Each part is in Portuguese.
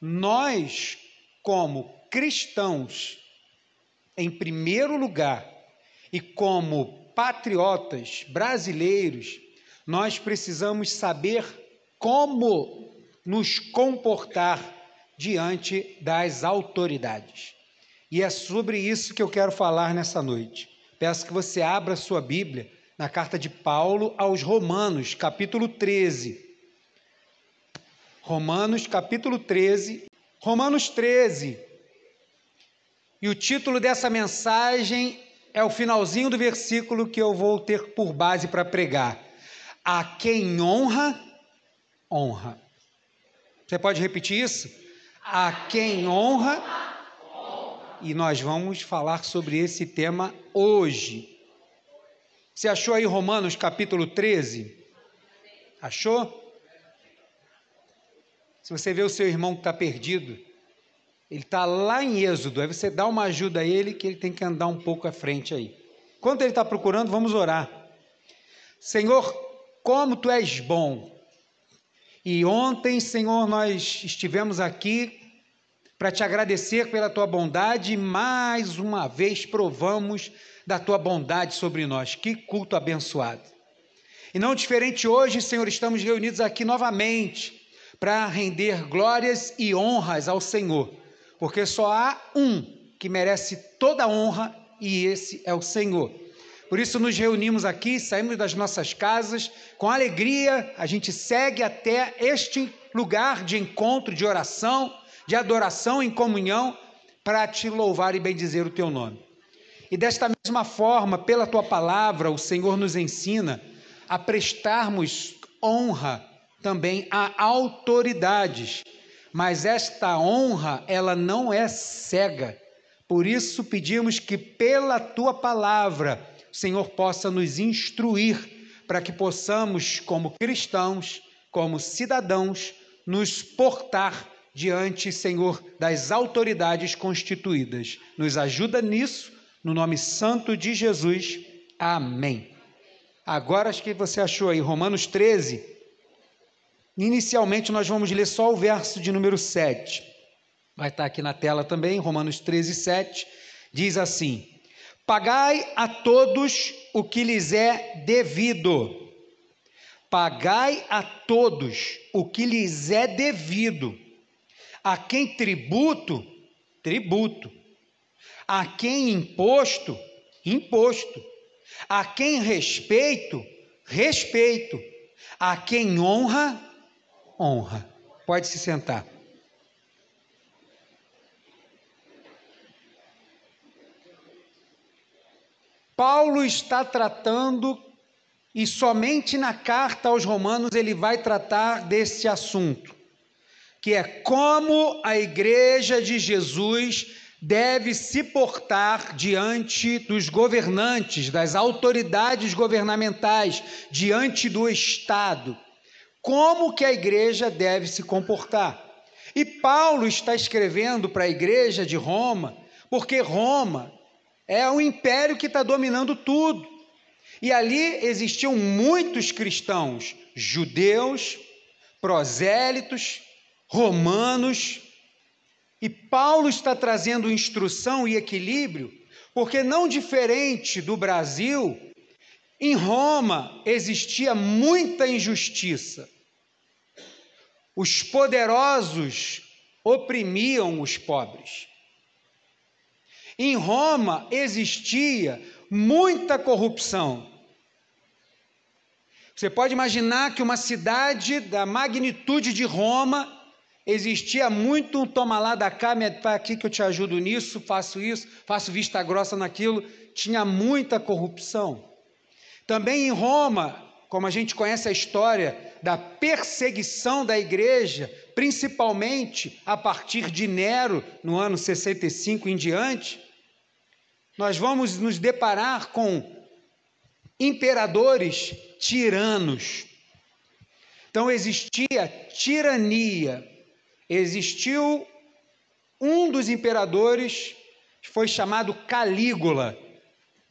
nós, como cristãos, em primeiro lugar, e como patriotas brasileiros, nós precisamos saber como nos comportar diante das autoridades. E é sobre isso que eu quero falar nessa noite. Peço que você abra sua Bíblia na carta de Paulo aos Romanos, capítulo 13. Romanos, capítulo 13. Romanos 13. E o título dessa mensagem é o finalzinho do versículo que eu vou ter por base para pregar. A quem honra, honra. Você pode repetir isso? A quem honra, e nós vamos falar sobre esse tema hoje. Você achou aí Romanos capítulo 13? Achou? Se você vê o seu irmão que está perdido, ele está lá em Êxodo, aí você dá uma ajuda a ele que ele tem que andar um pouco à frente aí. Enquanto ele está procurando, vamos orar. Senhor, como tu és bom. E ontem, Senhor, nós estivemos aqui para te agradecer pela tua bondade e mais uma vez provamos da tua bondade sobre nós. Que culto abençoado. E não diferente hoje, Senhor, estamos reunidos aqui novamente para render glórias e honras ao Senhor porque só há um que merece toda a honra e esse é o Senhor. Por isso nos reunimos aqui, saímos das nossas casas, com alegria a gente segue até este lugar de encontro, de oração, de adoração em comunhão, para te louvar e bendizer o teu nome. E desta mesma forma, pela tua palavra, o Senhor nos ensina a prestarmos honra também a autoridades mas esta honra, ela não é cega. Por isso pedimos que pela tua palavra, o Senhor possa nos instruir para que possamos, como cristãos, como cidadãos, nos portar diante, Senhor, das autoridades constituídas. Nos ajuda nisso, no nome santo de Jesus. Amém. Agora acho que você achou aí Romanos 13, Inicialmente, nós vamos ler só o verso de número 7. Vai estar aqui na tela também, Romanos 13, 7. Diz assim: Pagai a todos o que lhes é devido. Pagai a todos o que lhes é devido. A quem tributo, tributo. A quem imposto, imposto. A quem respeito, respeito. A quem honra, honra. Pode se sentar. Paulo está tratando, e somente na carta aos Romanos ele vai tratar desse assunto, que é como a igreja de Jesus deve se portar diante dos governantes, das autoridades governamentais, diante do Estado como que a igreja deve se comportar. E Paulo está escrevendo para a igreja de Roma, porque Roma é o império que está dominando tudo. E ali existiam muitos cristãos, judeus, prosélitos, romanos, e Paulo está trazendo instrução e equilíbrio, porque não diferente do Brasil, em Roma existia muita injustiça. Os poderosos oprimiam os pobres. Em Roma existia muita corrupção. Você pode imaginar que uma cidade da magnitude de Roma existia muito um toma lá da cá, me aqui que eu te ajudo nisso, faço isso, faço vista grossa naquilo. Tinha muita corrupção. Também em Roma, como a gente conhece a história da perseguição da igreja, principalmente a partir de Nero, no ano 65 em diante, nós vamos nos deparar com imperadores tiranos. Então existia tirania, existiu um dos imperadores, foi chamado Calígula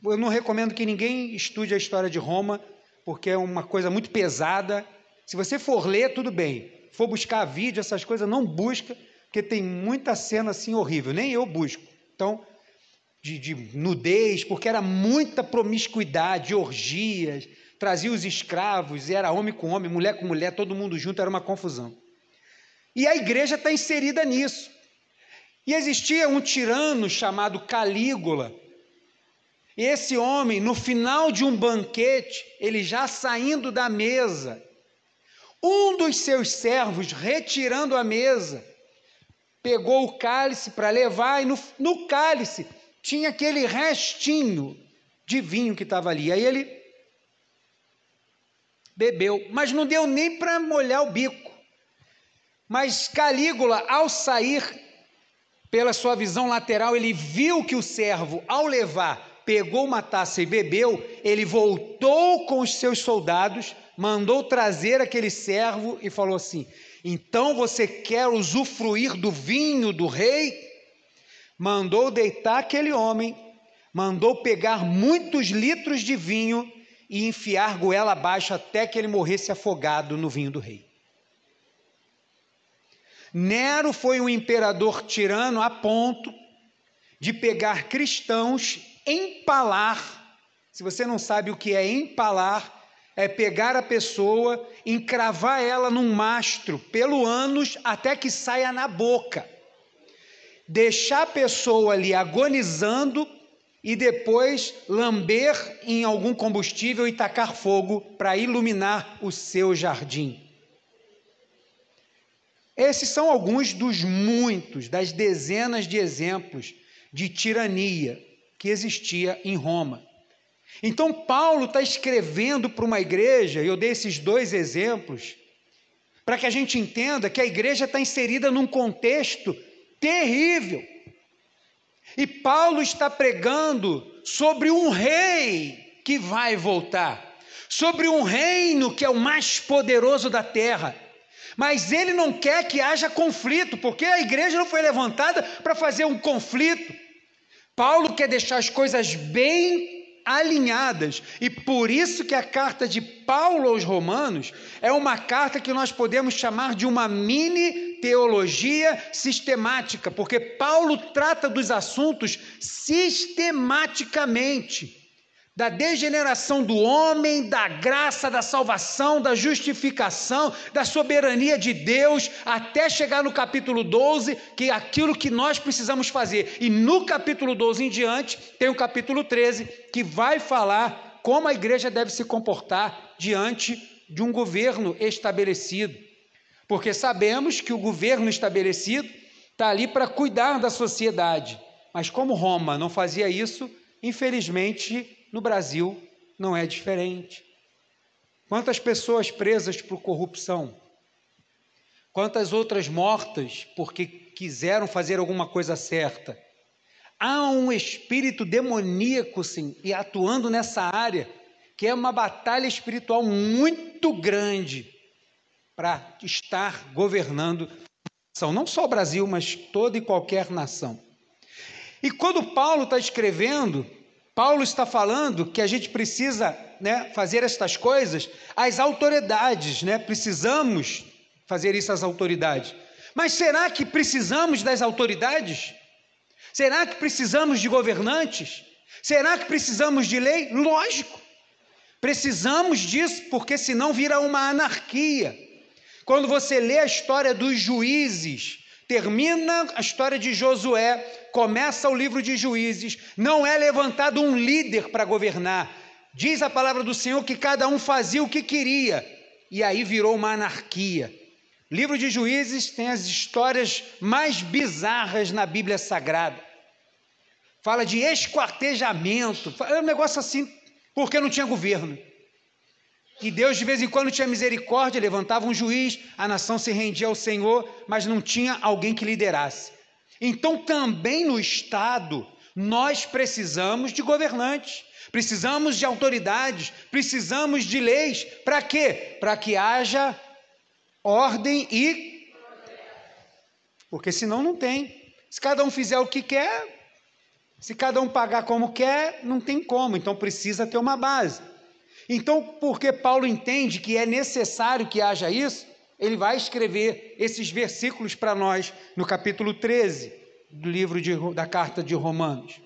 eu não recomendo que ninguém estude a história de Roma, porque é uma coisa muito pesada. Se você for ler, tudo bem. For buscar vídeo, essas coisas, não busca, porque tem muita cena assim horrível, nem eu busco. Então, de, de nudez, porque era muita promiscuidade, orgias, trazia os escravos, era homem com homem, mulher com mulher, todo mundo junto, era uma confusão. E a igreja está inserida nisso. E existia um tirano chamado Calígula. Esse homem, no final de um banquete, ele já saindo da mesa, um dos seus servos, retirando a mesa, pegou o cálice para levar, e no, no cálice tinha aquele restinho de vinho que estava ali. Aí ele bebeu, mas não deu nem para molhar o bico. Mas Calígula, ao sair pela sua visão lateral, ele viu que o servo, ao levar, pegou uma taça e bebeu, ele voltou com os seus soldados, mandou trazer aquele servo e falou assim: Então você quer usufruir do vinho do rei? Mandou deitar aquele homem, mandou pegar muitos litros de vinho e enfiar goela abaixo até que ele morresse afogado no vinho do rei. Nero foi um imperador tirano a ponto de pegar cristãos, empalar. Se você não sabe o que é empalar, é pegar a pessoa, encravar ela num mastro pelo ânus até que saia na boca. Deixar a pessoa ali agonizando e depois lamber em algum combustível e tacar fogo para iluminar o seu jardim. Esses são alguns dos muitos, das dezenas de exemplos de tirania que existia em Roma. Então, Paulo está escrevendo para uma igreja, e eu dei esses dois exemplos, para que a gente entenda que a igreja está inserida num contexto terrível. E Paulo está pregando sobre um rei que vai voltar, sobre um reino que é o mais poderoso da terra. Mas ele não quer que haja conflito, porque a igreja não foi levantada para fazer um conflito. Paulo quer deixar as coisas bem alinhadas. E por isso que a carta de Paulo aos Romanos é uma carta que nós podemos chamar de uma mini teologia sistemática, porque Paulo trata dos assuntos sistematicamente. Da degeneração do homem, da graça, da salvação, da justificação, da soberania de Deus, até chegar no capítulo 12, que é aquilo que nós precisamos fazer. E no capítulo 12 em diante, tem o capítulo 13, que vai falar como a igreja deve se comportar diante de um governo estabelecido. Porque sabemos que o governo estabelecido está ali para cuidar da sociedade. Mas como Roma não fazia isso, infelizmente no Brasil não é diferente. Quantas pessoas presas por corrupção? Quantas outras mortas porque quiseram fazer alguma coisa certa? Há um espírito demoníaco, sim, e atuando nessa área, que é uma batalha espiritual muito grande para estar governando não só o Brasil, mas toda e qualquer nação. E quando Paulo está escrevendo, Paulo está falando que a gente precisa né, fazer estas coisas às autoridades, né? precisamos fazer isso às autoridades. Mas será que precisamos das autoridades? Será que precisamos de governantes? Será que precisamos de lei? Lógico, precisamos disso, porque senão vira uma anarquia. Quando você lê a história dos juízes, termina a história de Josué, começa o livro de Juízes, não é levantado um líder para governar. Diz a palavra do Senhor que cada um fazia o que queria, e aí virou uma anarquia. livro de Juízes tem as histórias mais bizarras na Bíblia Sagrada. Fala de esquartejamento, é um negócio assim, porque não tinha governo. E Deus de vez em quando tinha misericórdia, levantava um juiz, a nação se rendia ao Senhor, mas não tinha alguém que liderasse. Então, também no Estado, nós precisamos de governantes, precisamos de autoridades, precisamos de leis. Para quê? Para que haja ordem e. Porque senão não tem. Se cada um fizer o que quer, se cada um pagar como quer, não tem como. Então precisa ter uma base. Então, porque Paulo entende que é necessário que haja isso, ele vai escrever esses versículos para nós no capítulo 13 do livro de, da carta de Romanos.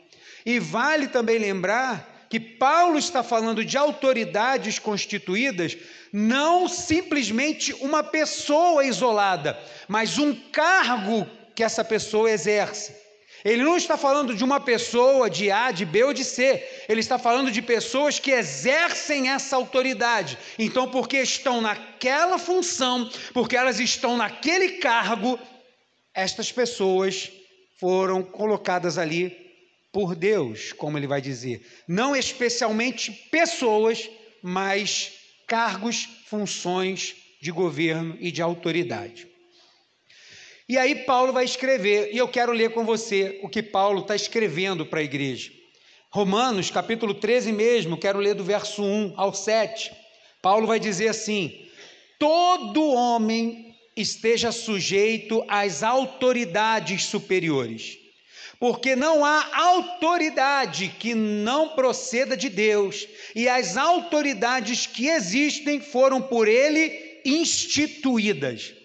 E vale também lembrar que Paulo está falando de autoridades constituídas, não simplesmente uma pessoa isolada, mas um cargo que essa pessoa exerce. Ele não está falando de uma pessoa de A, de B ou de C. Ele está falando de pessoas que exercem essa autoridade. Então, porque estão naquela função, porque elas estão naquele cargo, estas pessoas foram colocadas ali por Deus, como ele vai dizer. Não especialmente pessoas, mas cargos, funções de governo e de autoridade. E aí Paulo vai escrever, e eu quero ler com você o que Paulo está escrevendo para a igreja. Romanos, capítulo 13 mesmo, quero ler do verso 1 ao 7. Paulo vai dizer assim: todo homem esteja sujeito às autoridades superiores, porque não há autoridade que não proceda de Deus, e as autoridades que existem foram por ele instituídas.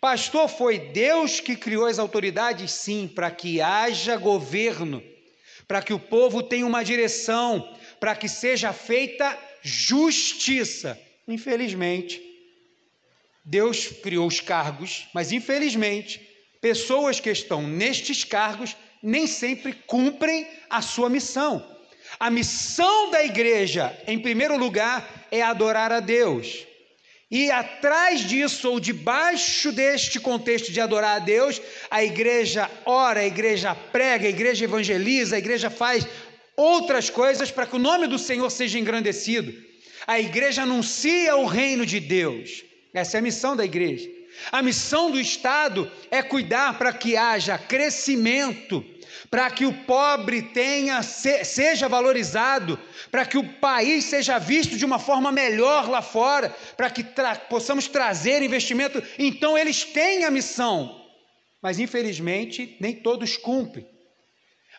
Pastor, foi Deus que criou as autoridades? Sim, para que haja governo, para que o povo tenha uma direção, para que seja feita justiça. Infelizmente, Deus criou os cargos, mas infelizmente, pessoas que estão nestes cargos nem sempre cumprem a sua missão. A missão da igreja, em primeiro lugar, é adorar a Deus. E atrás disso, ou debaixo deste contexto de adorar a Deus, a igreja ora, a igreja prega, a igreja evangeliza, a igreja faz outras coisas para que o nome do Senhor seja engrandecido. A igreja anuncia o reino de Deus. Essa é a missão da igreja. A missão do Estado é cuidar para que haja crescimento, para que o pobre tenha seja valorizado, para que o país seja visto de uma forma melhor lá fora, para que tra possamos trazer investimento. Então eles têm a missão, mas infelizmente nem todos cumprem.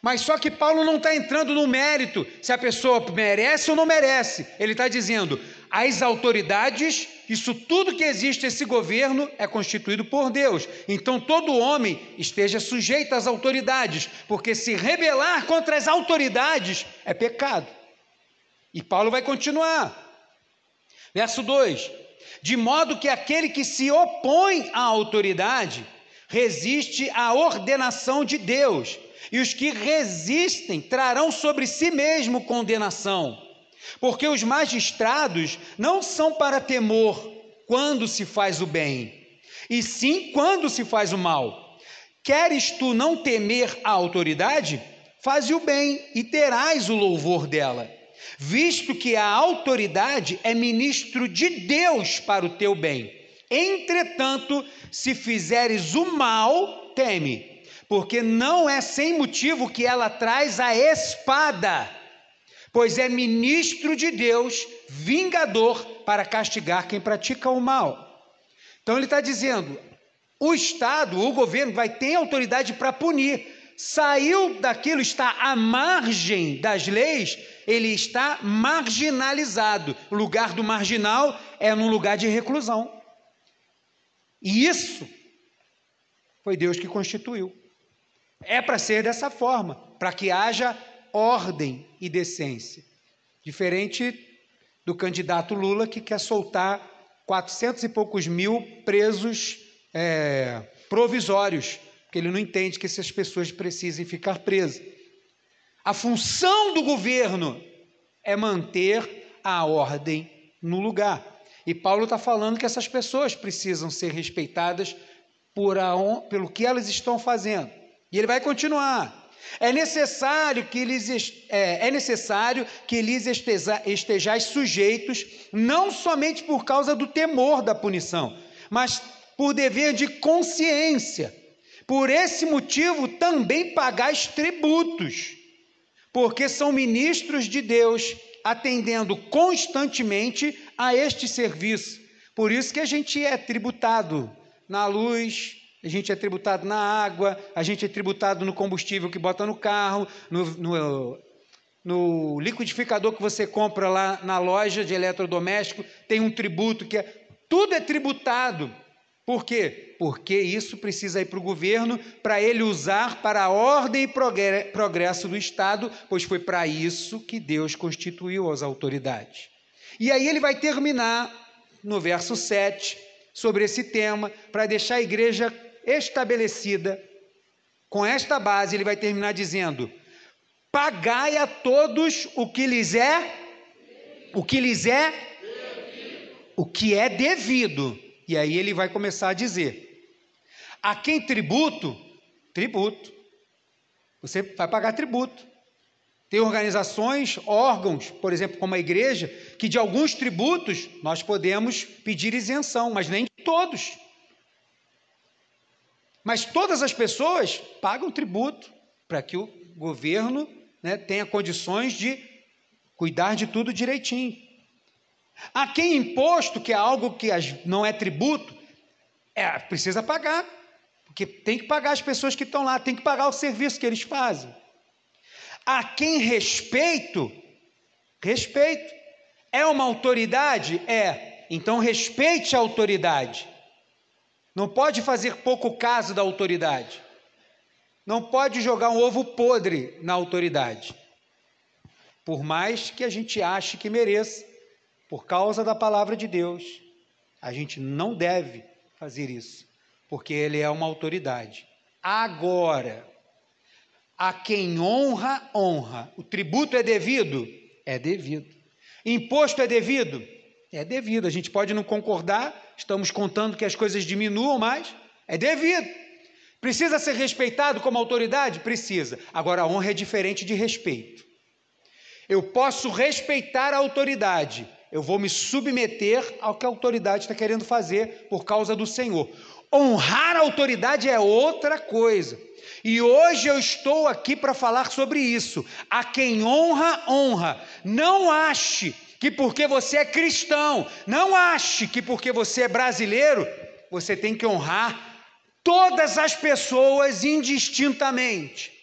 Mas só que Paulo não está entrando no mérito se a pessoa merece ou não merece. Ele está dizendo: as autoridades, isso tudo que existe, esse governo é constituído por Deus. Então todo homem esteja sujeito às autoridades, porque se rebelar contra as autoridades é pecado. E Paulo vai continuar. Verso 2: De modo que aquele que se opõe à autoridade resiste à ordenação de Deus, e os que resistem trarão sobre si mesmo condenação porque os magistrados não são para temor quando se faz o bem, e sim quando se faz o mal. Queres tu não temer a autoridade? Faze o bem e terás o louvor dela, visto que a autoridade é ministro de Deus para o teu bem. Entretanto, se fizeres o mal, teme, porque não é sem motivo que ela traz a espada pois é ministro de Deus, vingador para castigar quem pratica o mal. Então ele está dizendo: o Estado, o governo, vai ter autoridade para punir. Saiu daquilo, está à margem das leis, ele está marginalizado. O lugar do marginal é num lugar de reclusão. E isso foi Deus que constituiu. É para ser dessa forma, para que haja ordem e decência. Diferente do candidato Lula que quer soltar 400 e poucos mil presos é, provisórios, porque ele não entende que essas pessoas precisem ficar presas. A função do governo é manter a ordem no lugar. E Paulo está falando que essas pessoas precisam ser respeitadas por a, pelo que elas estão fazendo. E ele vai continuar. É necessário que lhes, é, é necessário que lhes esteja, estejais sujeitos, não somente por causa do temor da punição, mas por dever de consciência. Por esse motivo também pagais tributos, porque são ministros de Deus, atendendo constantemente a este serviço. Por isso que a gente é tributado na luz, a gente é tributado na água, a gente é tributado no combustível que bota no carro, no, no, no liquidificador que você compra lá na loja de eletrodoméstico, tem um tributo que é. Tudo é tributado. Por quê? Porque isso precisa ir para o governo para ele usar para a ordem e progresso do Estado, pois foi para isso que Deus constituiu as autoridades. E aí ele vai terminar no verso 7 sobre esse tema, para deixar a igreja estabelecida. Com esta base, ele vai terminar dizendo: Pagai a todos o que lhes é, o que lhes é, o que é devido e aí ele vai começar a dizer: a quem tributo, tributo. Você vai pagar tributo. Tem organizações, órgãos, por exemplo, como a igreja, que de alguns tributos nós podemos pedir isenção, mas nem de todos. Mas todas as pessoas pagam tributo para que o governo né, tenha condições de cuidar de tudo direitinho. A quem imposto, que é algo que não é tributo, é, precisa pagar, porque tem que pagar as pessoas que estão lá, tem que pagar o serviço que eles fazem. A quem respeito, respeito. É uma autoridade? É. Então respeite a autoridade. Não pode fazer pouco caso da autoridade. Não pode jogar um ovo podre na autoridade. Por mais que a gente ache que mereça, por causa da palavra de Deus. A gente não deve fazer isso, porque ele é uma autoridade. Agora, a quem honra, honra. O tributo é devido? É devido. Imposto é devido? É devido. A gente pode não concordar, estamos contando que as coisas diminuam, mas é devido. Precisa ser respeitado como autoridade? Precisa. Agora, a honra é diferente de respeito. Eu posso respeitar a autoridade, eu vou me submeter ao que a autoridade está querendo fazer por causa do Senhor. Honrar a autoridade é outra coisa. E hoje eu estou aqui para falar sobre isso. A quem honra, honra. Não ache que porque você é cristão, não ache que porque você é brasileiro, você tem que honrar todas as pessoas indistintamente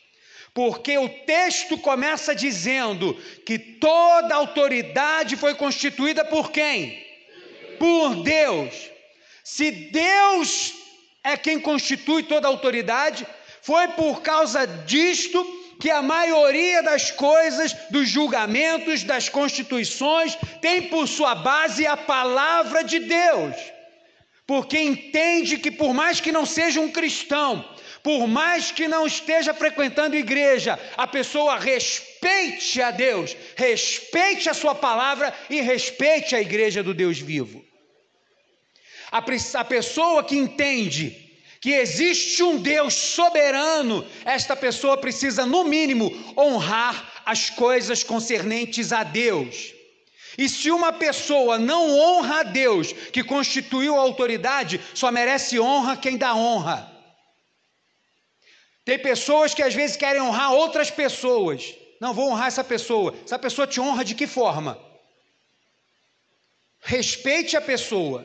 porque o texto começa dizendo que toda autoridade foi constituída por quem? Por Deus. Se Deus é quem constitui toda autoridade, foi por causa disto que a maioria das coisas, dos julgamentos, das constituições, tem por sua base a palavra de Deus. Porque entende que, por mais que não seja um cristão, por mais que não esteja frequentando igreja, a pessoa respeite a Deus, respeite a Sua palavra e respeite a igreja do Deus vivo. A, pessoa que entende que existe um Deus soberano, esta pessoa precisa, no mínimo, honrar as coisas concernentes a Deus. E se uma pessoa não honra a Deus, que constituiu a autoridade, só merece honra quem dá honra. Tem pessoas que às vezes querem honrar outras pessoas. Não, vou honrar essa pessoa. Essa pessoa te honra de que forma? Respeite a pessoa.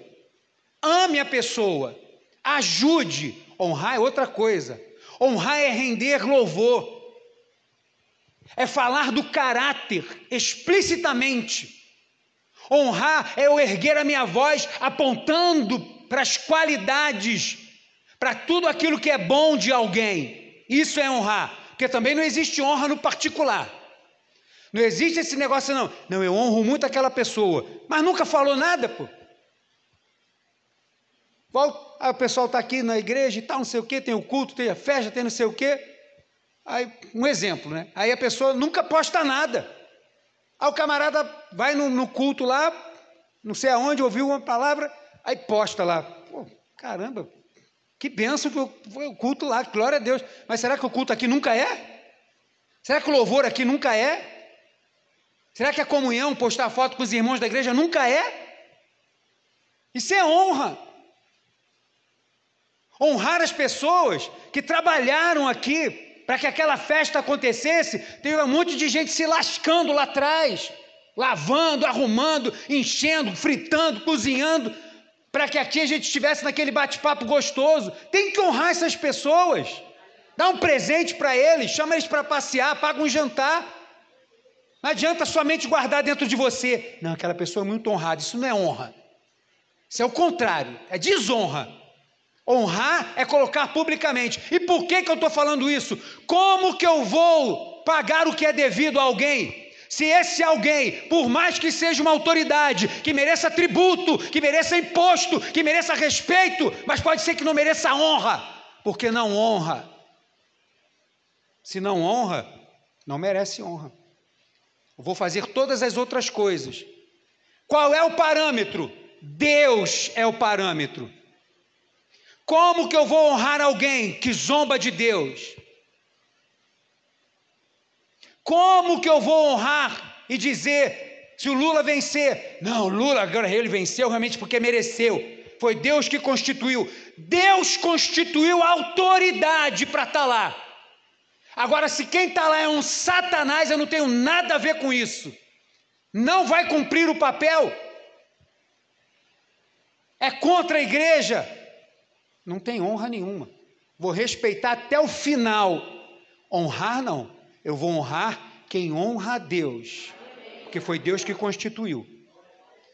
Ame a pessoa. Ajude. Honrar é outra coisa. Honrar é render louvor. É falar do caráter explicitamente. Honrar é eu erguer a minha voz apontando para as qualidades, para tudo aquilo que é bom de alguém. Isso é honrar, porque também não existe honra no particular. Não existe esse negócio, não. Não, eu honro muito aquela pessoa, mas nunca falou nada, pô. Aí o pessoal está aqui na igreja e tal, não sei o quê, tem o culto, tem a festa, tem não sei o quê. Aí, um exemplo, né? Aí a pessoa nunca posta nada. Aí o camarada vai no, no culto lá, não sei aonde, ouviu uma palavra, aí posta lá. Pô, caramba, que benção que foi o culto lá, glória a Deus. Mas será que o culto aqui nunca é? Será que o louvor aqui nunca é? Será que a comunhão, postar foto com os irmãos da igreja nunca é? Isso é honra. Honrar as pessoas que trabalharam aqui para que aquela festa acontecesse. Teve um monte de gente se lascando lá atrás, lavando, arrumando, enchendo, fritando, cozinhando para que aqui a gente estivesse naquele bate-papo gostoso. Tem que honrar essas pessoas. Dá um presente para eles, chama eles para passear, paga um jantar. Não adianta somente guardar dentro de você. Não, aquela pessoa é muito honrada. Isso não é honra. Isso é o contrário, é desonra. Honrar é colocar publicamente. E por que, que eu estou falando isso? Como que eu vou pagar o que é devido a alguém? Se esse alguém, por mais que seja uma autoridade, que mereça tributo, que mereça imposto, que mereça respeito, mas pode ser que não mereça honra, porque não honra. Se não honra, não merece honra. Eu vou fazer todas as outras coisas. Qual é o parâmetro? Deus é o parâmetro. Como que eu vou honrar alguém que zomba de Deus? Como que eu vou honrar e dizer se o Lula vencer? Não, Lula agora ele venceu realmente porque mereceu. Foi Deus que constituiu. Deus constituiu autoridade para estar tá lá. Agora, se quem está lá é um Satanás, eu não tenho nada a ver com isso. Não vai cumprir o papel. É contra a igreja. Não tem honra nenhuma. Vou respeitar até o final. Honrar não. Eu vou honrar quem honra a Deus, porque foi Deus que constituiu.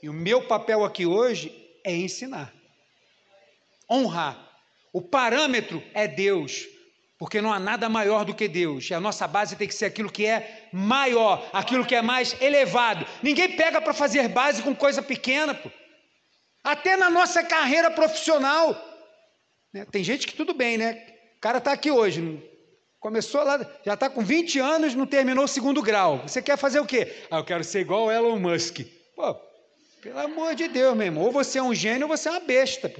E o meu papel aqui hoje é ensinar, honrar. O parâmetro é Deus, porque não há nada maior do que Deus. E a nossa base tem que ser aquilo que é maior, aquilo que é mais elevado. Ninguém pega para fazer base com coisa pequena, pô. Até na nossa carreira profissional. Né? Tem gente que tudo bem, né? O cara está aqui hoje, Começou lá, já está com 20 anos, não terminou o segundo grau. Você quer fazer o quê? Ah, eu quero ser igual o Elon Musk. Pô, pelo amor de Deus, meu irmão. Ou você é um gênio ou você é uma besta. Pô.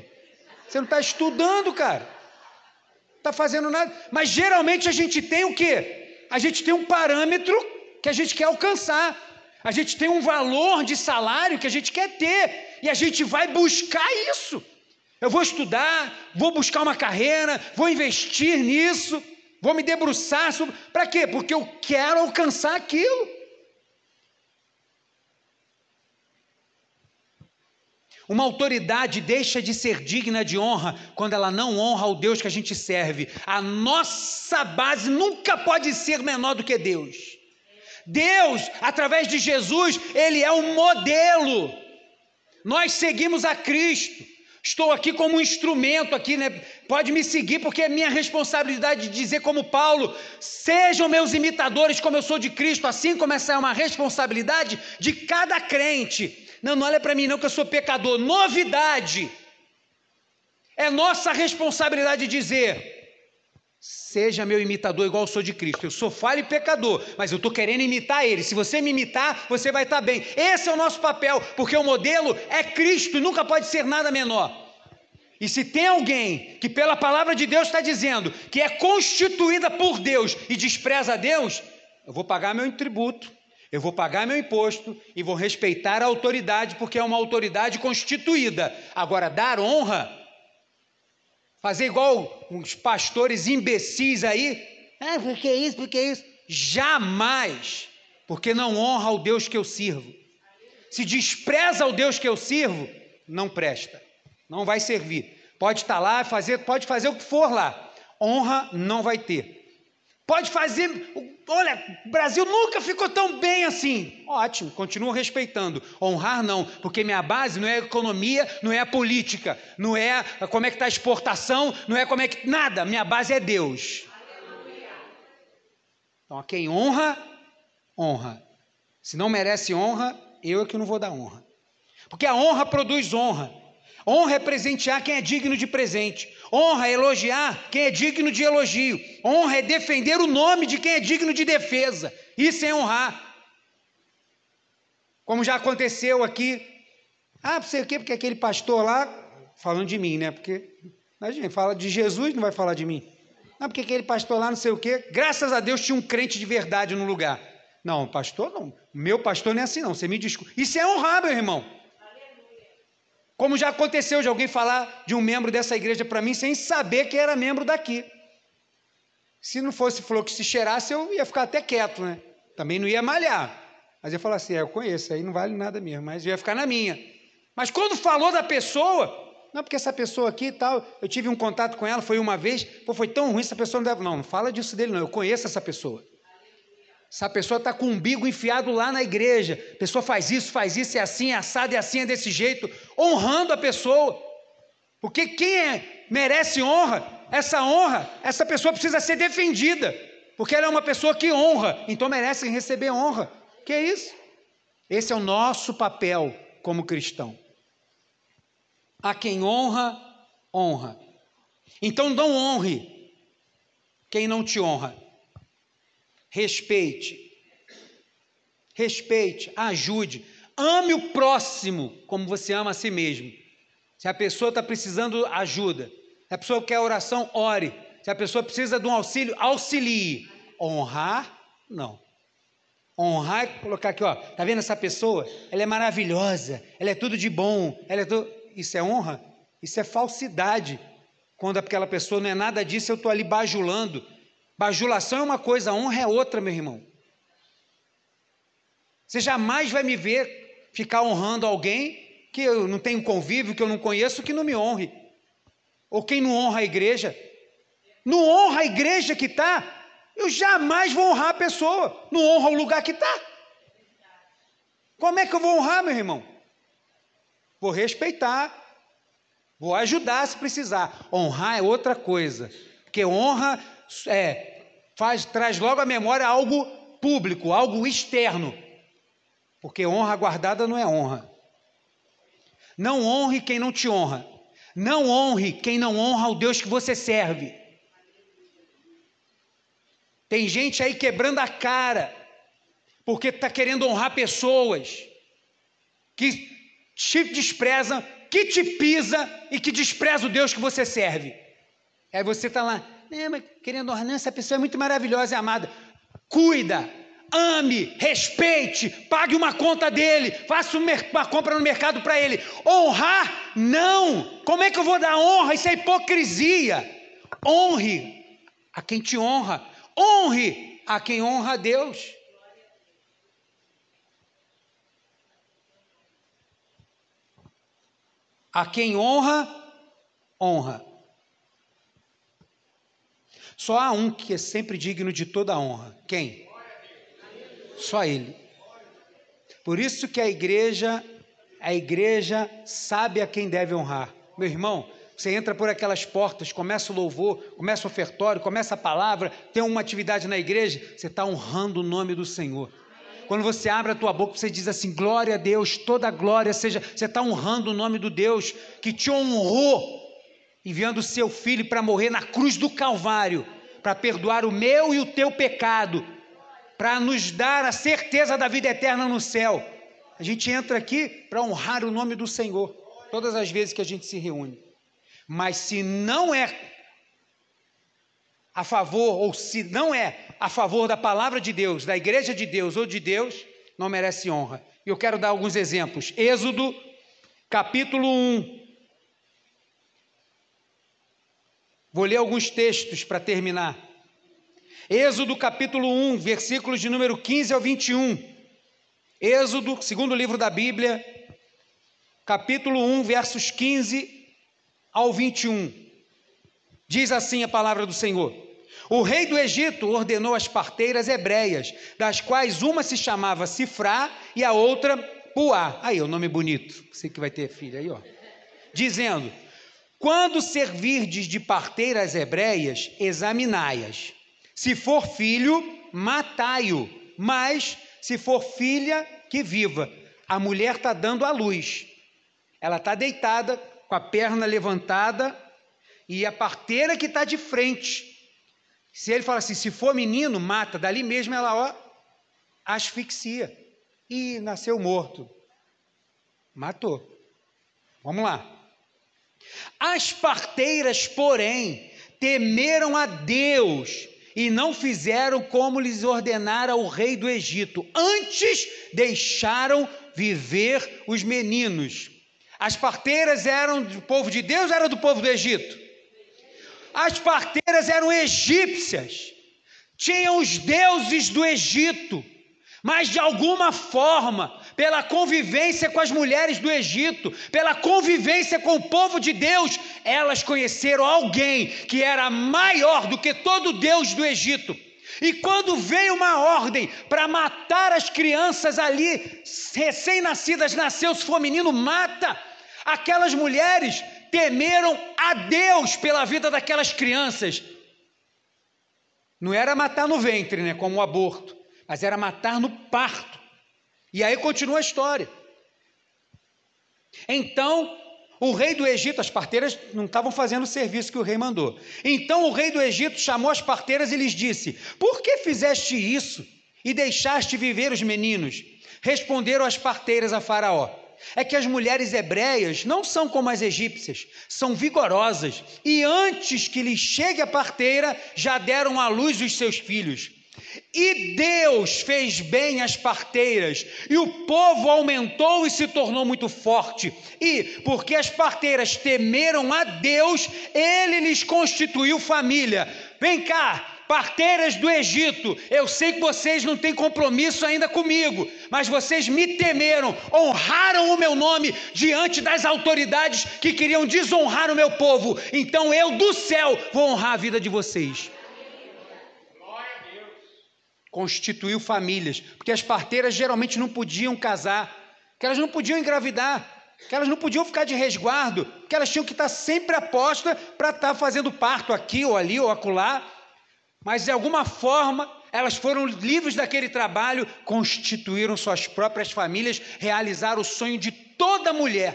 Você não está estudando, cara. Está fazendo nada. Mas geralmente a gente tem o quê? A gente tem um parâmetro que a gente quer alcançar. A gente tem um valor de salário que a gente quer ter. E a gente vai buscar isso. Eu vou estudar, vou buscar uma carreira, vou investir nisso. Vou me debruçar sobre. Para quê? Porque eu quero alcançar aquilo. Uma autoridade deixa de ser digna de honra quando ela não honra o Deus que a gente serve. A nossa base nunca pode ser menor do que Deus. Deus, através de Jesus, Ele é um modelo. Nós seguimos a Cristo. Estou aqui como um instrumento aqui, né? Pode me seguir porque é minha responsabilidade de dizer como Paulo, sejam meus imitadores como eu sou de Cristo, assim como essa é uma responsabilidade de cada crente. Não, não olha para mim não que eu sou pecador. Novidade. É nossa responsabilidade dizer: Seja meu imitador igual eu sou de Cristo. Eu sou falho e pecador, mas eu estou querendo imitar ele. Se você me imitar, você vai estar tá bem. Esse é o nosso papel, porque o modelo é Cristo e nunca pode ser nada menor. E se tem alguém que, pela palavra de Deus, está dizendo que é constituída por Deus e despreza a Deus, eu vou pagar meu tributo, eu vou pagar meu imposto e vou respeitar a autoridade, porque é uma autoridade constituída. Agora, dar honra Fazer igual uns pastores imbecis aí. Ah, por que isso? Por que isso? Jamais, porque não honra o Deus que eu sirvo. Se despreza o Deus que eu sirvo, não presta, não vai servir. Pode estar lá, fazer, pode fazer o que for lá. Honra não vai ter. Pode fazer. Olha, o Brasil nunca ficou tão bem assim. Ótimo, continuo respeitando. Honrar não, porque minha base não é a economia, não é a política, não é como é que está a exportação, não é como é que. Nada, minha base é Deus. Então, a quem honra, honra. Se não merece honra, eu é que não vou dar honra. Porque a honra produz honra. Honra é presentear quem é digno de presente. Honra é elogiar quem é digno de elogio. Honra é defender o nome de quem é digno de defesa. Isso é honrar. Como já aconteceu aqui. Ah, não sei o quê, porque aquele pastor lá, falando de mim, né? Porque a gente fala de Jesus, não vai falar de mim. Não, porque aquele pastor lá, não sei o quê. Graças a Deus tinha um crente de verdade no lugar. Não, pastor não. Meu pastor não é assim, não. Você me desculpa. Isso é honrar, meu irmão. Como já aconteceu de alguém falar de um membro dessa igreja para mim sem saber que era membro daqui. Se não fosse falou que se cheirasse, eu ia ficar até quieto, né? Também não ia malhar. Mas eu falar assim, é, eu conheço, aí não vale nada mesmo, mas eu ia ficar na minha. Mas quando falou da pessoa, não, porque essa pessoa aqui e tal, eu tive um contato com ela, foi uma vez, pô, foi tão ruim, essa pessoa não deve. Não, não fala disso dele, não. Eu conheço essa pessoa. Essa pessoa está com o umbigo enfiado lá na igreja. A pessoa faz isso, faz isso, é assim, é assado, é assim, é desse jeito, honrando a pessoa. Porque quem é, merece honra, essa honra, essa pessoa precisa ser defendida. Porque ela é uma pessoa que honra, então merece receber honra. Que é isso? Esse é o nosso papel como cristão. A quem honra, honra. Então não honre quem não te honra. Respeite. Respeite, ajude. Ame o próximo como você ama a si mesmo. Se a pessoa está precisando ajuda, se a pessoa quer oração, ore. Se a pessoa precisa de um auxílio, auxilie. Honrar, não. Honrar é colocar aqui, ó. Tá vendo essa pessoa? Ela é maravilhosa, ela é tudo de bom, ela é tudo... Isso é honra? Isso é falsidade. Quando aquela pessoa não é nada disso, eu estou ali bajulando. Bajulação é uma coisa, honra é outra, meu irmão. Você jamais vai me ver ficar honrando alguém que eu não tenho convívio, que eu não conheço, que não me honre. Ou quem não honra a igreja. Não honra a igreja que está, eu jamais vou honrar a pessoa. Não honra o lugar que está. Como é que eu vou honrar, meu irmão? Vou respeitar, vou ajudar se precisar. Honrar é outra coisa, porque honra é, faz, traz logo à memória algo público, algo externo. Porque honra guardada não é honra. Não honre quem não te honra. Não honre quem não honra o Deus que você serve. Tem gente aí quebrando a cara, porque está querendo honrar pessoas que te desprezam, que te pisa e que despreza o Deus que você serve. Aí você está lá, mas querendo não, essa pessoa é muito maravilhosa e amada. Cuida, ame, respeite, pague uma conta dele, faça uma compra no mercado para ele. Honrar, não. Como é que eu vou dar honra? Isso é hipocrisia. Honre a quem te honra, honre a quem honra a Deus. A quem honra, honra. Só há um que é sempre digno de toda honra. Quem? Só ele. Por isso que a igreja, a igreja sabe a quem deve honrar. Meu irmão, você entra por aquelas portas, começa o louvor, começa o ofertório, começa a palavra, tem uma atividade na igreja, você está honrando o nome do Senhor. Quando você abre a tua boca, você diz assim: glória a Deus, toda glória seja. Você está honrando o nome do Deus que te honrou, enviando seu filho para morrer na cruz do Calvário, para perdoar o meu e o teu pecado, para nos dar a certeza da vida eterna no céu. A gente entra aqui para honrar o nome do Senhor, todas as vezes que a gente se reúne. Mas se não é a favor, ou se não é a favor da palavra de Deus, da igreja de Deus ou de Deus, não merece honra. E eu quero dar alguns exemplos. Êxodo, capítulo 1. Vou ler alguns textos para terminar. Êxodo capítulo 1, versículos de número 15 ao 21. Êxodo, segundo livro da Bíblia, capítulo 1, versos 15 ao 21. Diz assim a palavra do Senhor: O rei do Egito ordenou as parteiras hebreias, das quais uma se chamava Sifrá e a outra Puá. Aí, o nome bonito, você que vai ter filha aí, ó. Dizendo: Quando servirdes de parteiras hebreias, examinai-as se for filho, matai-o, mas se for filha, que viva. A mulher está dando a luz, ela está deitada, com a perna levantada, e a parteira que está de frente. Se ele fala assim, se for menino, mata, dali mesmo ela ó, asfixia. E nasceu morto. Matou. Vamos lá. As parteiras, porém, temeram a Deus e não fizeram como lhes ordenara o rei do Egito. Antes deixaram viver os meninos. As parteiras eram do povo de Deus, eram do povo do Egito. As parteiras eram egípcias. Tinham os deuses do Egito, mas de alguma forma pela convivência com as mulheres do Egito, pela convivência com o povo de Deus, elas conheceram alguém que era maior do que todo Deus do Egito. E quando veio uma ordem para matar as crianças ali, recém-nascidas, nasceu, se for menino, mata. Aquelas mulheres temeram a Deus pela vida daquelas crianças. Não era matar no ventre, né, como o aborto, mas era matar no parto. E aí continua a história. Então, o rei do Egito, as parteiras não estavam fazendo o serviço que o rei mandou. Então o rei do Egito chamou as parteiras e lhes disse: Por que fizeste isso e deixaste viver os meninos? Responderam as parteiras a Faraó: É que as mulheres hebreias não são como as egípcias, são vigorosas, e antes que lhes chegue a parteira, já deram à luz os seus filhos. E Deus fez bem as parteiras, e o povo aumentou e se tornou muito forte. E, porque as parteiras temeram a Deus, ele lhes constituiu família. Vem cá, parteiras do Egito, eu sei que vocês não têm compromisso ainda comigo, mas vocês me temeram, honraram o meu nome diante das autoridades que queriam desonrar o meu povo. Então eu do céu vou honrar a vida de vocês constituiu famílias, porque as parteiras geralmente não podiam casar, que elas não podiam engravidar, que elas não podiam ficar de resguardo, que elas tinham que estar sempre aposta para estar fazendo parto aqui ou ali ou acolá, mas de alguma forma elas foram livres daquele trabalho, constituíram suas próprias famílias, realizaram o sonho de toda mulher,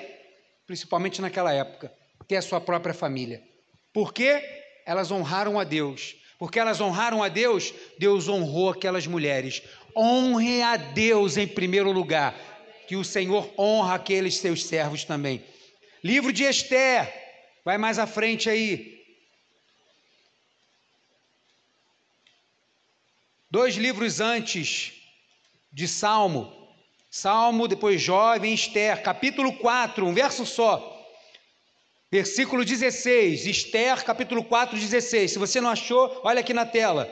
principalmente naquela época, ter a sua própria família. Porque elas honraram a Deus, porque elas honraram a Deus, Deus honrou aquelas mulheres. Honre a Deus em primeiro lugar, que o Senhor honra aqueles seus servos também. Livro de Esther, vai mais à frente aí. Dois livros antes de Salmo. Salmo, depois Jó, vem Esther, capítulo 4, um verso só. Versículo 16, Esther, capítulo 4, 16. Se você não achou, olha aqui na tela.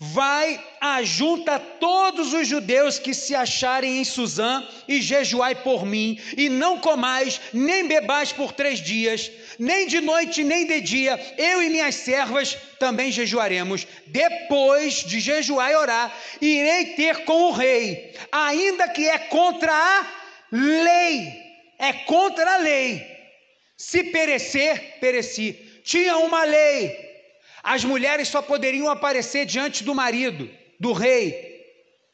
Vai, ajunta todos os judeus que se acharem em Suzã e jejuai por mim, e não comais, nem bebais por três dias, nem de noite, nem de dia, eu e minhas servas também jejuaremos. Depois de jejuar e orar, irei ter com o rei, ainda que é contra a lei, é contra a lei se perecer, pereci. Tinha uma lei. As mulheres só poderiam aparecer diante do marido, do rei.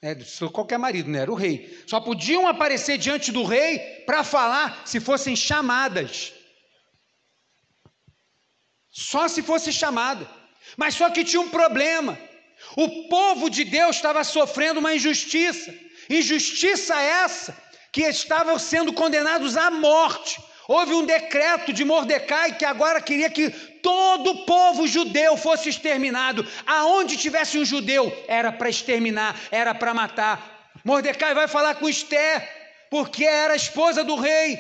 É, qualquer marido, não era o rei. Só podiam aparecer diante do rei para falar se fossem chamadas. Só se fosse chamada. Mas só que tinha um problema. O povo de Deus estava sofrendo uma injustiça. Injustiça essa que estavam sendo condenados à morte Houve um decreto de Mordecai que agora queria que todo o povo judeu fosse exterminado. Aonde tivesse um judeu, era para exterminar, era para matar. Mordecai vai falar com Esther, porque era a esposa do rei.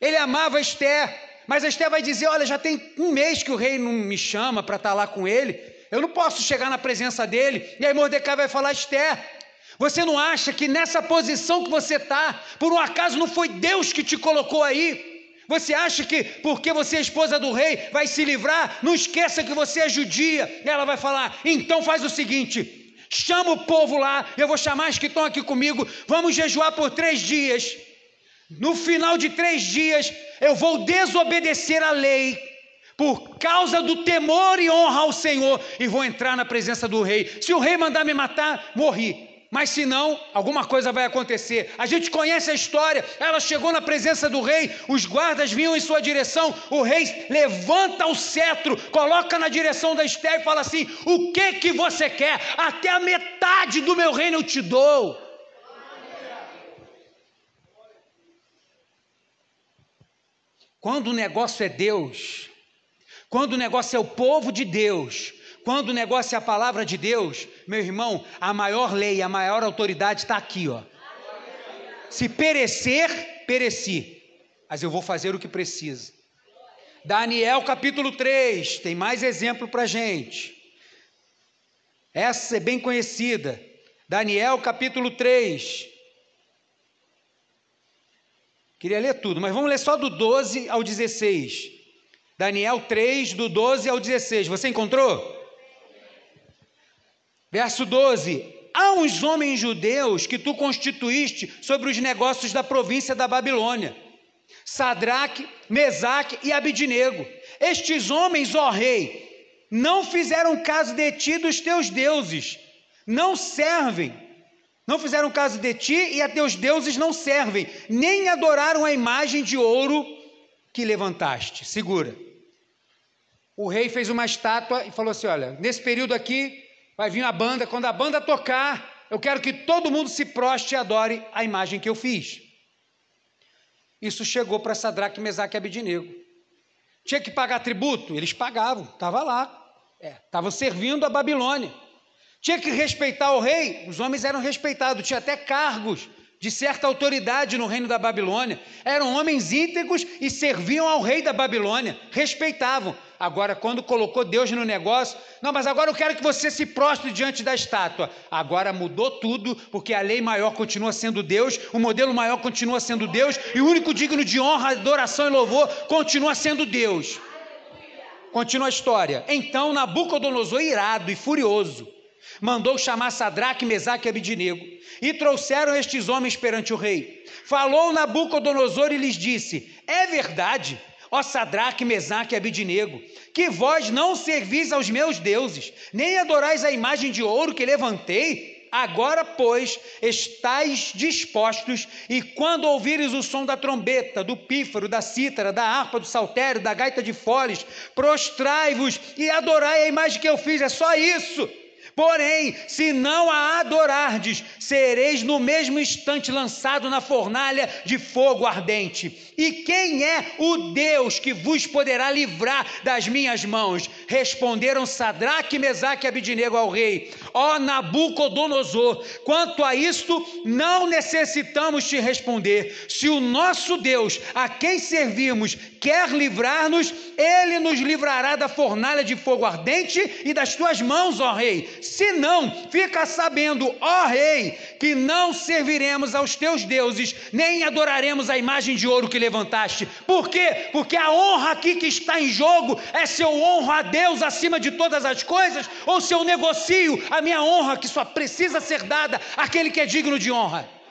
Ele amava Esther, mas Esther vai dizer: Olha, já tem um mês que o rei não me chama para estar tá lá com ele, eu não posso chegar na presença dele. E aí Mordecai vai falar: Esther, você não acha que nessa posição que você está, por um acaso não foi Deus que te colocou aí? Você acha que porque você é esposa do rei vai se livrar? Não esqueça que você é judia. Ela vai falar: então faz o seguinte: chama o povo lá, eu vou chamar os que estão aqui comigo, vamos jejuar por três dias. No final de três dias, eu vou desobedecer a lei, por causa do temor e honra ao Senhor, e vou entrar na presença do rei. Se o rei mandar me matar, morri mas se não, alguma coisa vai acontecer. A gente conhece a história. Ela chegou na presença do rei, os guardas vinham em sua direção. O rei levanta o cetro, coloca na direção da Esther e fala assim: O que que você quer? Até a metade do meu reino eu te dou. Quando o negócio é Deus, quando o negócio é o povo de Deus, quando o negócio é a palavra de Deus, meu irmão, a maior lei, a maior autoridade está aqui, ó. Se perecer, pereci, mas eu vou fazer o que precisa. Daniel capítulo 3, tem mais exemplo para gente. Essa é bem conhecida. Daniel capítulo 3. Queria ler tudo, mas vamos ler só do 12 ao 16. Daniel 3, do 12 ao 16. Você encontrou? Verso 12: Há uns homens judeus que tu constituíste sobre os negócios da província da Babilônia. Sadraque, Mesaque e Abidinego. Estes homens, ó rei, não fizeram caso de ti dos teus deuses, não servem. Não fizeram caso de ti e a teus deuses não servem, nem adoraram a imagem de ouro que levantaste. Segura. O rei fez uma estátua e falou assim: Olha, nesse período aqui vai vir a banda, quando a banda tocar, eu quero que todo mundo se proste e adore a imagem que eu fiz. Isso chegou para Sadraque, Mesaque e Abidinego. Tinha que pagar tributo? Eles pagavam, estava lá. Estavam é, servindo a Babilônia. Tinha que respeitar o rei? Os homens eram respeitados, tinha até cargos de certa autoridade no reino da Babilônia. Eram homens íntegros e serviam ao rei da Babilônia, respeitavam. Agora, quando colocou Deus no negócio, não, mas agora eu quero que você se prostre diante da estátua. Agora mudou tudo, porque a lei maior continua sendo Deus, o modelo maior continua sendo Deus, e o único digno de honra, adoração e louvor continua sendo Deus. Continua a história. Então Nabucodonosor, irado e furioso, mandou chamar Sadraque, Mesaque e Abidinego, e trouxeram estes homens perante o rei. Falou Nabucodonosor e lhes disse: É verdade ó Sadraque, Mesaque e Abidinego, que vós não servis aos meus deuses, nem adorais a imagem de ouro que levantei, Agora, pois, estáis dispostos, e quando ouvires o som da trombeta, do pífaro, da cítara, da harpa, do saltério, da gaita de foles, prostrai-vos e adorai a imagem que eu fiz, é só isso. Porém, se não a adorardes, sereis no mesmo instante lançado na fornalha de fogo ardente. E quem é o Deus que vos poderá livrar das minhas mãos? Responderam Sadraque, Mesaque e Abidinego ao rei: Ó Nabucodonosor, quanto a isto, não necessitamos te responder. Se o nosso Deus, a quem servimos, quer livrar-nos, ele nos livrará da fornalha de fogo ardente e das tuas mãos, ó rei. Se não, fica sabendo, ó rei, que não serviremos aos teus deuses, nem adoraremos a imagem de ouro que levantaste. Por quê? Porque a honra aqui que está em jogo é se eu honro a Deus acima de todas as coisas, ou se eu negocio a minha honra que só precisa ser dada àquele que é digno de honra.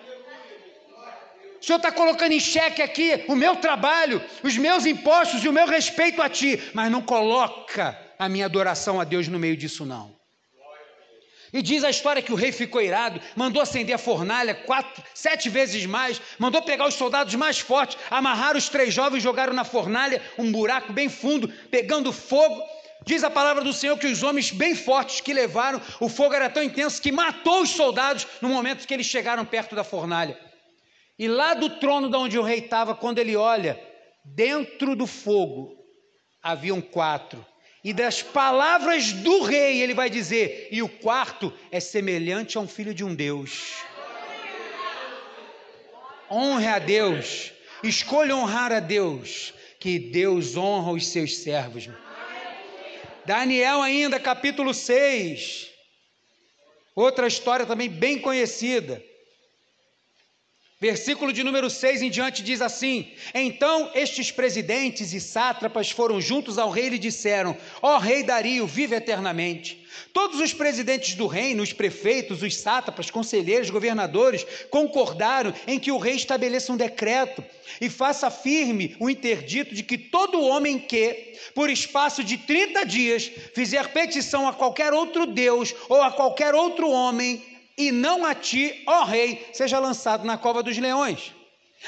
O Senhor está colocando em xeque aqui o meu trabalho, os meus impostos e o meu respeito a Ti, mas não coloca a minha adoração a Deus no meio disso, não. E diz a história que o rei ficou irado, mandou acender a fornalha quatro, sete vezes mais, mandou pegar os soldados mais fortes, amarrar os três jovens jogaram na fornalha, um buraco bem fundo, pegando fogo. Diz a palavra do Senhor que os homens bem fortes que levaram, o fogo era tão intenso que matou os soldados no momento que eles chegaram perto da fornalha. E lá do trono de onde o rei estava, quando ele olha, dentro do fogo haviam quatro e das palavras do rei, ele vai dizer: e o quarto é semelhante a um filho de um Deus. Honre a Deus, escolha honrar a Deus, que Deus honra os seus servos. Daniel, ainda, capítulo 6. Outra história também bem conhecida. Versículo de número 6 em diante diz assim: Então estes presidentes e sátrapas foram juntos ao rei e lhe disseram: Ó rei Dario, vive eternamente. Todos os presidentes do reino, os prefeitos, os sátrapas, conselheiros, governadores, concordaram em que o rei estabeleça um decreto e faça firme o interdito de que todo homem que, por espaço de 30 dias, fizer petição a qualquer outro Deus ou a qualquer outro homem, e não a ti, ó rei, seja lançado na cova dos leões.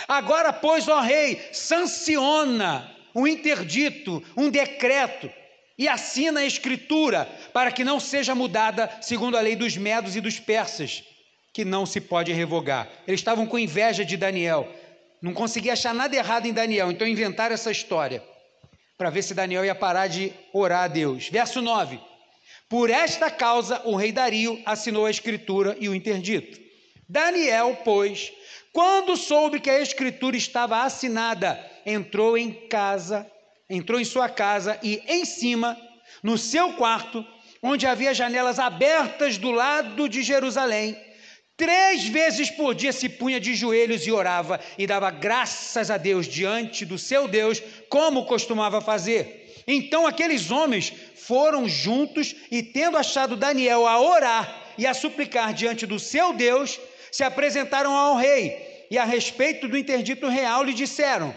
Agora, pois, ó rei, sanciona um interdito, um decreto, e assina a escritura, para que não seja mudada segundo a lei dos medos e dos persas, que não se pode revogar. Eles estavam com inveja de Daniel, não conseguia achar nada errado em Daniel, então inventaram essa história, para ver se Daniel ia parar de orar a Deus. Verso 9. Por esta causa, o rei Dario assinou a escritura e o interdito. Daniel, pois, quando soube que a escritura estava assinada, entrou em casa, entrou em sua casa e em cima, no seu quarto, onde havia janelas abertas do lado de Jerusalém, Três vezes por dia se punha de joelhos e orava e dava graças a Deus diante do seu Deus, como costumava fazer. Então aqueles homens foram juntos e, tendo achado Daniel a orar e a suplicar diante do seu Deus, se apresentaram ao rei e, a respeito do interdito real, lhe disseram: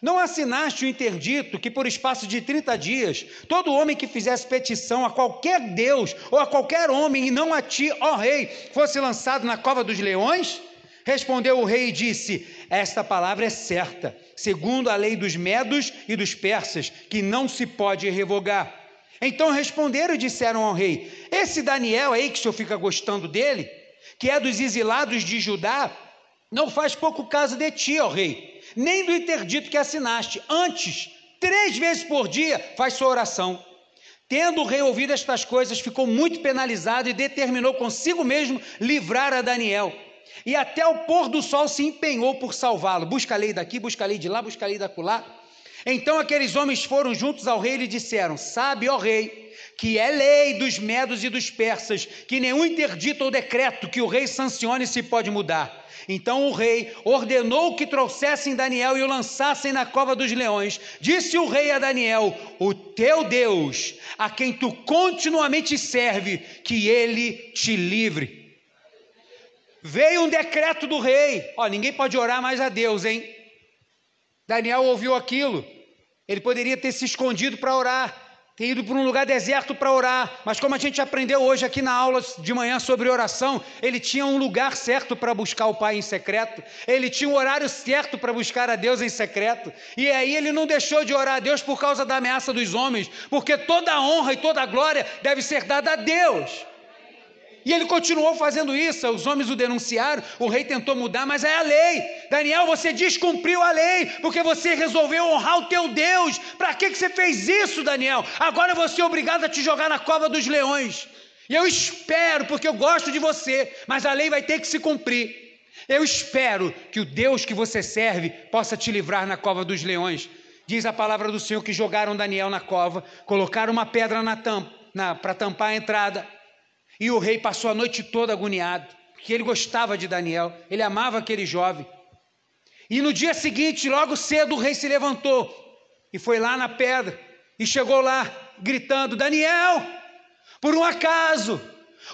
Não assinaste o interdito que, por espaço de 30 dias, todo homem que fizesse petição a qualquer Deus ou a qualquer homem, e não a ti, ó rei, fosse lançado na cova dos leões? Respondeu o rei e disse: Esta palavra é certa, segundo a lei dos medos e dos persas, que não se pode revogar. Então responderam e disseram ao rei: Esse Daniel aí que o senhor fica gostando dele, que é dos exilados de Judá, não faz pouco caso de ti, ó rei, nem do interdito que assinaste. Antes, três vezes por dia, faz sua oração. Tendo o rei ouvido estas coisas, ficou muito penalizado e determinou consigo mesmo livrar a Daniel. E até o pôr do sol se empenhou por salvá-lo. Busca a lei daqui, busca a lei de lá, busca a lei da lá. Então aqueles homens foram juntos ao rei e lhe disseram: Sabe, ó rei, que é lei dos medos e dos persas, que nenhum interdito ou decreto que o rei sancione se pode mudar. Então o rei ordenou que trouxessem Daniel e o lançassem na cova dos leões. Disse o rei a Daniel: O teu Deus, a quem tu continuamente serve, que ele te livre. Veio um decreto do rei: Ó, ninguém pode orar mais a Deus, hein? Daniel ouviu aquilo. Ele poderia ter se escondido para orar, ter ido para um lugar deserto para orar, mas como a gente aprendeu hoje aqui na aula de manhã sobre oração, ele tinha um lugar certo para buscar o Pai em secreto, ele tinha um horário certo para buscar a Deus em secreto, e aí ele não deixou de orar a Deus por causa da ameaça dos homens, porque toda a honra e toda a glória deve ser dada a Deus. E ele continuou fazendo isso. Os homens o denunciaram, o rei tentou mudar, mas é a lei. Daniel, você descumpriu a lei, porque você resolveu honrar o teu Deus. Para que, que você fez isso, Daniel? Agora você é obrigado a te jogar na cova dos leões. E eu espero, porque eu gosto de você, mas a lei vai ter que se cumprir. Eu espero que o Deus que você serve possa te livrar na cova dos leões. Diz a palavra do Senhor que jogaram Daniel na cova, colocaram uma pedra na tampa, para tampar a entrada. E o rei passou a noite toda agoniado, porque ele gostava de Daniel, ele amava aquele jovem. E no dia seguinte, logo cedo, o rei se levantou e foi lá na pedra e chegou lá gritando: Daniel, por um acaso,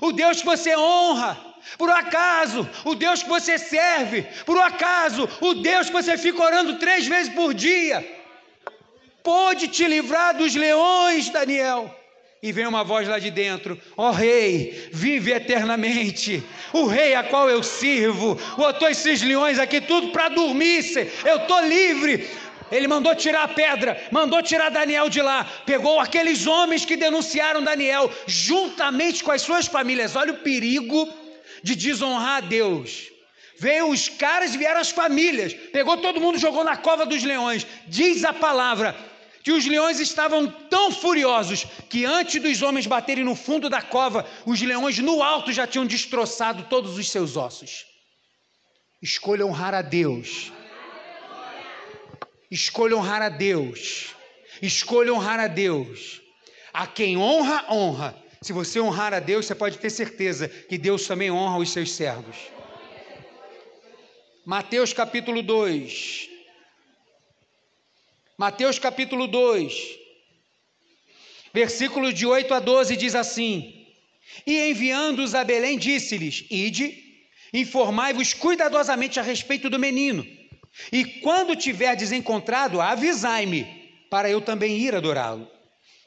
o Deus que você honra, por um acaso, o Deus que você serve, por um acaso, o Deus que você fica orando três vezes por dia, pode te livrar dos leões, Daniel. E vem uma voz lá de dentro: Ó oh, rei, vive eternamente. O rei a qual eu sirvo, botou esses leões aqui tudo para dormir. Eu estou livre. Ele mandou tirar a pedra, mandou tirar Daniel de lá, pegou aqueles homens que denunciaram Daniel, juntamente com as suas famílias. Olha o perigo de desonrar a Deus. Veio os caras vieram as famílias, pegou todo mundo, jogou na cova dos leões. Diz a palavra: que os leões estavam tão furiosos que antes dos homens baterem no fundo da cova, os leões no alto já tinham destroçado todos os seus ossos. Escolha honrar a Deus. Escolha honrar a Deus. Escolha honrar a Deus. A quem honra, honra. Se você honrar a Deus, você pode ter certeza que Deus também honra os seus servos. Mateus capítulo 2, Mateus capítulo 2, versículos de 8 a 12 diz assim: E enviando-os a Belém, disse-lhes: Ide, informai-vos cuidadosamente a respeito do menino, e quando tiverdes encontrado, avisai-me, para eu também ir adorá-lo.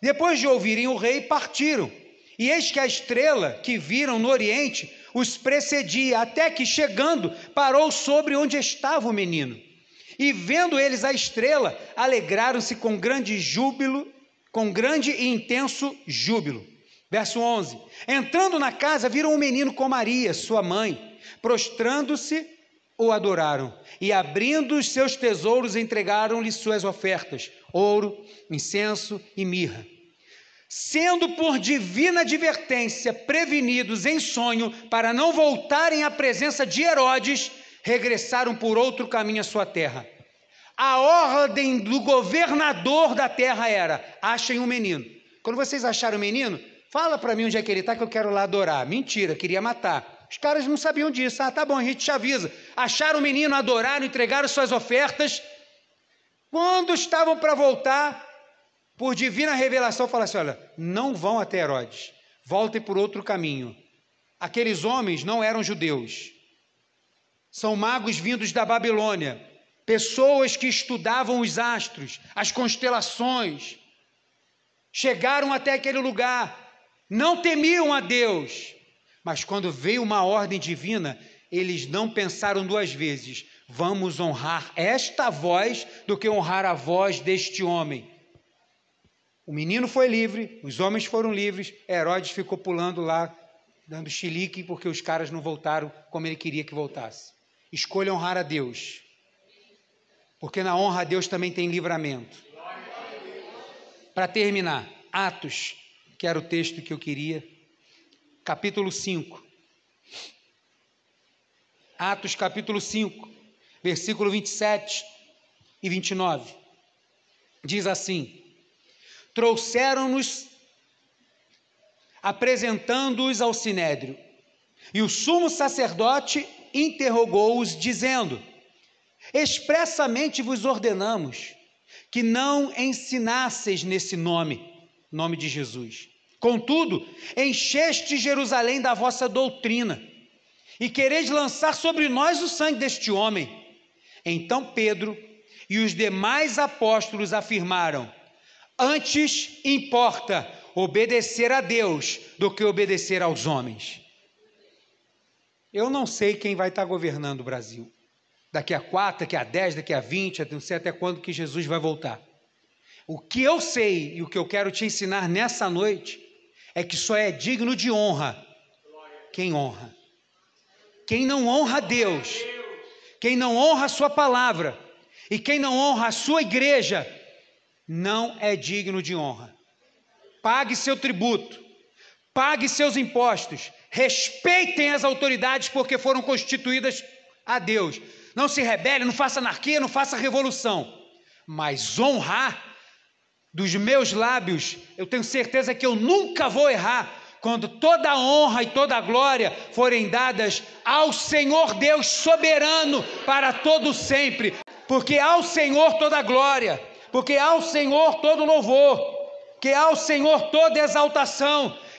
Depois de ouvirem o rei, partiram. E eis que a estrela que viram no oriente os precedia, até que, chegando, parou sobre onde estava o menino. E vendo eles a estrela, alegraram-se com grande júbilo, com grande e intenso júbilo. Verso 11: Entrando na casa, viram um menino com Maria, sua mãe. Prostrando-se, o adoraram. E abrindo os seus tesouros, entregaram-lhe suas ofertas: ouro, incenso e mirra. Sendo por divina advertência prevenidos em sonho para não voltarem à presença de Herodes, regressaram por outro caminho à sua terra. A ordem do governador da terra era: achem um menino. Quando vocês acharam o menino, fala para mim onde é que ele está, que eu quero lá adorar. Mentira, queria matar. Os caras não sabiam disso. Ah, tá bom, a gente te avisa. Acharam o menino, adoraram, entregaram suas ofertas. Quando estavam para voltar, por divina revelação, falaram assim: olha, não vão até Herodes, voltem por outro caminho. Aqueles homens não eram judeus, são magos vindos da Babilônia. pessoas que estudavam os astros, as constelações, chegaram até aquele lugar, não temiam a Deus, mas quando veio uma ordem divina, eles não pensaram duas vezes: vamos honrar esta voz do que honrar a voz deste homem. O menino foi livre, os homens foram livres, Herodes ficou pulando lá, dando chilique, porque os caras não voltaram como ele queria que voltasse. Escolha honrar a Deus, porque na honra a Deus também tem livramento. Para terminar, Atos, que era o texto que eu queria, capítulo 5. Atos, capítulo 5, versículo 27 e 29. Diz assim: trouxeram-nos apresentando-os ao sinédrio. E o sumo sacerdote interrogou-os, dizendo: Expressamente vos ordenamos que não ensinasseis nesse nome, nome de Jesus. Contudo, encheste Jerusalém da vossa doutrina e quereis lançar sobre nós o sangue deste homem. Então Pedro e os demais apóstolos afirmaram: Antes importa obedecer a Deus do que obedecer aos homens. Eu não sei quem vai estar governando o Brasil. Daqui a quatro, daqui a dez, daqui a vinte, não sei até quando que Jesus vai voltar. O que eu sei e o que eu quero te ensinar nessa noite é que só é digno de honra quem honra. Quem não honra Deus, quem não honra a Sua palavra e quem não honra a Sua igreja, não é digno de honra. Pague seu tributo, pague seus impostos, respeitem as autoridades porque foram constituídas a Deus. Não se rebele, não faça anarquia, não faça revolução, mas honrar dos meus lábios, eu tenho certeza que eu nunca vou errar quando toda a honra e toda a glória forem dadas ao Senhor Deus soberano para todo sempre, porque ao Senhor toda a glória porque ao Senhor todo louvor, que ao Senhor toda exaltação,